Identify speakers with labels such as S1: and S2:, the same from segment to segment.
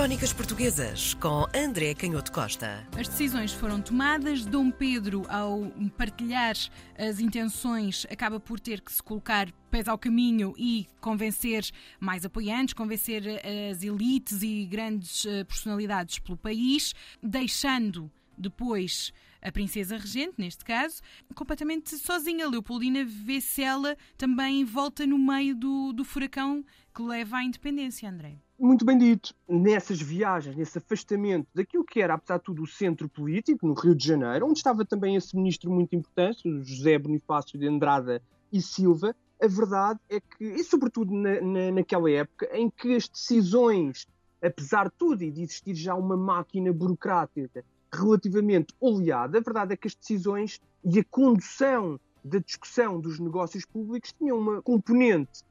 S1: Crónicas Portuguesas com André Canhoto Costa.
S2: As decisões foram tomadas. Dom Pedro, ao partilhar as intenções, acaba por ter que se colocar pés ao caminho e convencer mais apoiantes, convencer as elites e grandes eh, personalidades pelo país, deixando depois a princesa regente, neste caso, completamente sozinha. Leopoldina vê-se ela também volta no meio do, do furacão que leva à independência, André
S3: muito bem dito, nessas viagens, nesse afastamento daquilo que era, apesar de tudo, o centro político, no Rio de Janeiro, onde estava também esse ministro muito importante, José Bonifácio de Andrada e Silva, a verdade é que, e sobretudo na, na, naquela época, em que as decisões, apesar de tudo e de existir já uma máquina burocrática relativamente oleada, a verdade é que as decisões e a condução da discussão dos negócios públicos tinham uma componente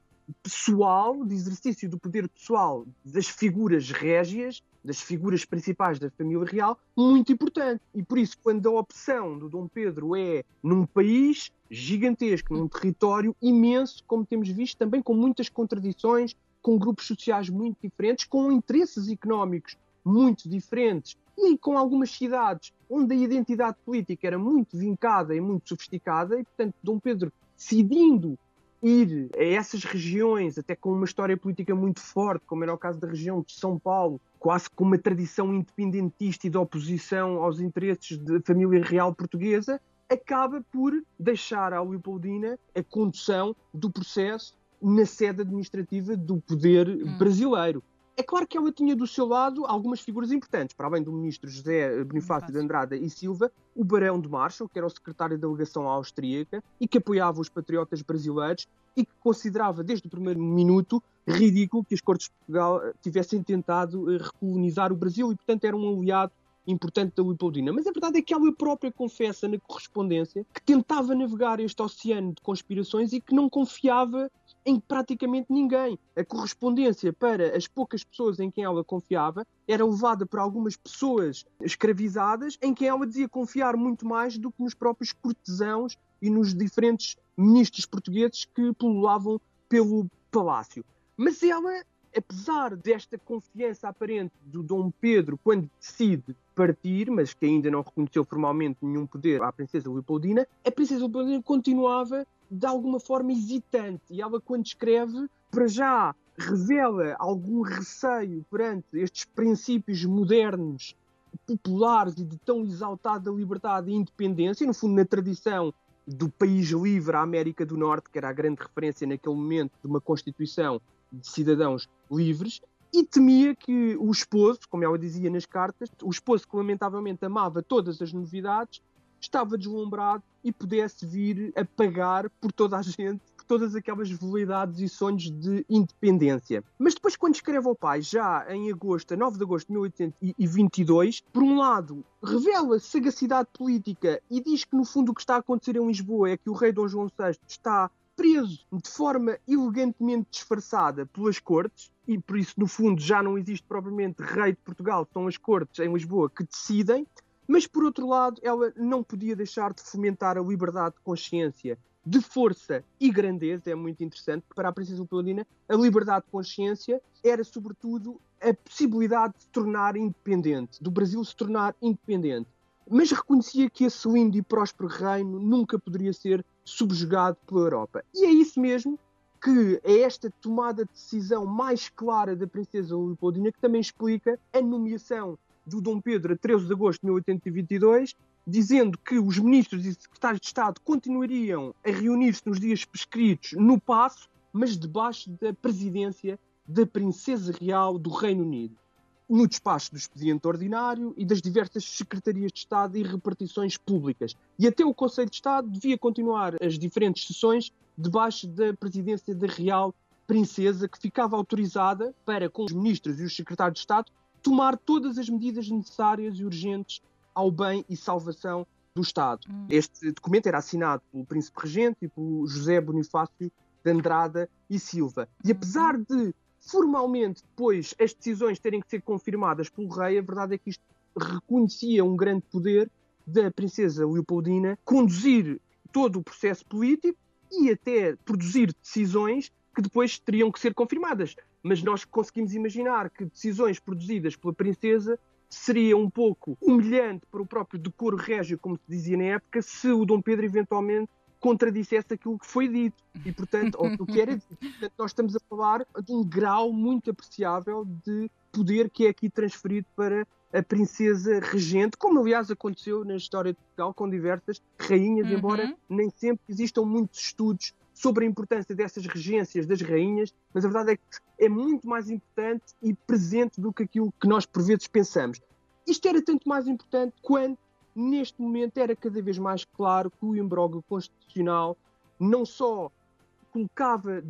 S3: pessoal, de exercício do poder pessoal das figuras régias, das figuras principais da família real, muito importante. E por isso, quando a opção do Dom Pedro é num país gigantesco, num território imenso, como temos visto, também com muitas contradições, com grupos sociais muito diferentes, com interesses económicos muito diferentes e com algumas cidades onde a identidade política era muito vincada e muito sofisticada, e portanto Dom Pedro decidindo ir a essas regiões, até com uma história política muito forte, como era o caso da região de São Paulo, quase com uma tradição independentista e de oposição aos interesses da família real portuguesa, acaba por deixar à Leopoldina a condução do processo na sede administrativa do poder hum. brasileiro. É claro que ela tinha do seu lado algumas figuras importantes, para além do ministro José Bonifácio de Andrada e Silva, o Barão de Marshall, que era o secretário da delegação austríaca e que apoiava os patriotas brasileiros e que considerava desde o primeiro minuto ridículo que as Cortes de Portugal eh, tivessem tentado eh, recolonizar o Brasil e, portanto, era um aliado importante da Leopoldina. Mas a verdade é que ela própria confessa na correspondência que tentava navegar este oceano de conspirações e que não confiava em praticamente ninguém. A correspondência para as poucas pessoas em quem ela confiava era levada por algumas pessoas escravizadas, em quem ela dizia confiar muito mais do que nos próprios cortesãos e nos diferentes ministros portugueses que pululavam pelo palácio. Mas ela, apesar desta confiança aparente do Dom Pedro quando decide partir, mas que ainda não reconheceu formalmente nenhum poder à princesa Leopoldina, a princesa Leopoldina continuava de alguma forma hesitante. E ela, quando escreve, para já revela algum receio perante estes princípios modernos, populares e de tão exaltada liberdade e independência, no fundo, na tradição do país livre, a América do Norte, que era a grande referência naquele momento de uma Constituição de cidadãos livres, e temia que o esposo, como ela dizia nas cartas, o esposo que lamentavelmente amava todas as novidades, estava deslumbrado e pudesse vir a pagar por toda a gente, por todas aquelas veleidades e sonhos de independência. Mas depois, quando escreve ao pai, já em agosto, 9 de agosto de 1822, por um lado, revela sagacidade política e diz que, no fundo, o que está a acontecer em Lisboa é que o rei Dom João VI está preso de forma elegantemente disfarçada pelas cortes, e por isso, no fundo, já não existe propriamente rei de Portugal, são as cortes em Lisboa que decidem. Mas, por outro lado, ela não podia deixar de fomentar a liberdade de consciência, de força e grandeza. É muito interessante, para a Princesa Leopoldina, a liberdade de consciência era, sobretudo, a possibilidade de se tornar independente, do Brasil se tornar independente. Mas reconhecia que esse lindo e próspero reino nunca poderia ser subjugado pela Europa. E é isso mesmo que é esta tomada de decisão mais clara da Princesa Leopoldina que também explica a nomeação do Dom Pedro a 13 de agosto de 1822, dizendo que os ministros e secretários de Estado continuariam a reunir-se nos dias prescritos no Paço, mas debaixo da presidência da Princesa Real do Reino Unido, no despacho do expediente ordinário e das diversas secretarias de Estado e repartições públicas. E até o Conselho de Estado devia continuar as diferentes sessões debaixo da presidência da Real Princesa, que ficava autorizada para, com os ministros e os secretários de Estado, tomar todas as medidas necessárias e urgentes ao bem e salvação do Estado. Hum. Este documento era assinado pelo Príncipe Regente e pelo José Bonifácio de Andrada e Silva. E apesar uhum. de formalmente depois as decisões terem que ser confirmadas pelo rei, a verdade é que isto reconhecia um grande poder da princesa Leopoldina conduzir todo o processo político e até produzir decisões que depois teriam que ser confirmadas. Mas nós conseguimos imaginar que decisões produzidas pela princesa seria um pouco humilhante para o próprio decoro régio, como se dizia na época, se o Dom Pedro eventualmente contradissesse aquilo que foi dito e portanto ou o que era dito. Portanto, nós estamos a falar de um grau muito apreciável de poder que é aqui transferido para a princesa regente, como aliás aconteceu na história de Portugal com diversas rainhas, uhum. embora nem sempre existam muitos estudos sobre a importância dessas regências das rainhas, mas a verdade é que é muito mais importante e presente do que aquilo que nós por vezes pensamos. Isto era tanto mais importante quando, neste momento, era cada vez mais claro que o imbróglio constitucional não só colocava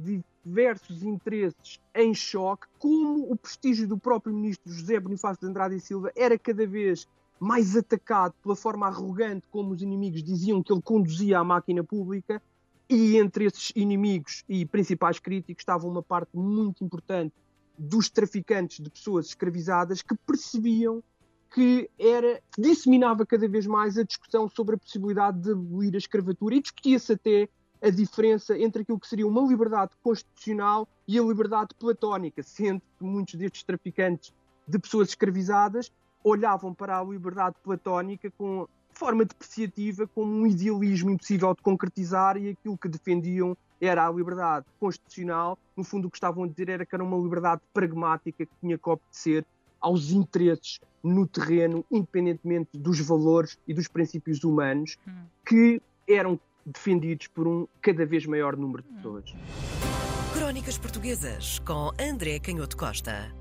S3: diversos interesses em choque, como o prestígio do próprio ministro José Bonifácio de Andrade e Silva era cada vez mais atacado pela forma arrogante como os inimigos diziam que ele conduzia a máquina pública e entre esses inimigos e principais críticos estava uma parte muito importante dos traficantes de pessoas escravizadas que percebiam que era disseminava cada vez mais a discussão sobre a possibilidade de abolir a escravatura e discutia-se até a diferença entre aquilo que seria uma liberdade constitucional e a liberdade platónica, sendo que muitos destes traficantes de pessoas escravizadas olhavam para a liberdade platónica com forma depreciativa, como um idealismo impossível de concretizar e aquilo que defendiam era a liberdade constitucional. No fundo, o que estavam a dizer era que era uma liberdade pragmática que tinha que obedecer aos interesses no terreno, independentemente dos valores e dos princípios humanos hum. que eram defendidos por um cada vez maior número de pessoas.
S1: Crónicas Portuguesas com André Canhoto Costa.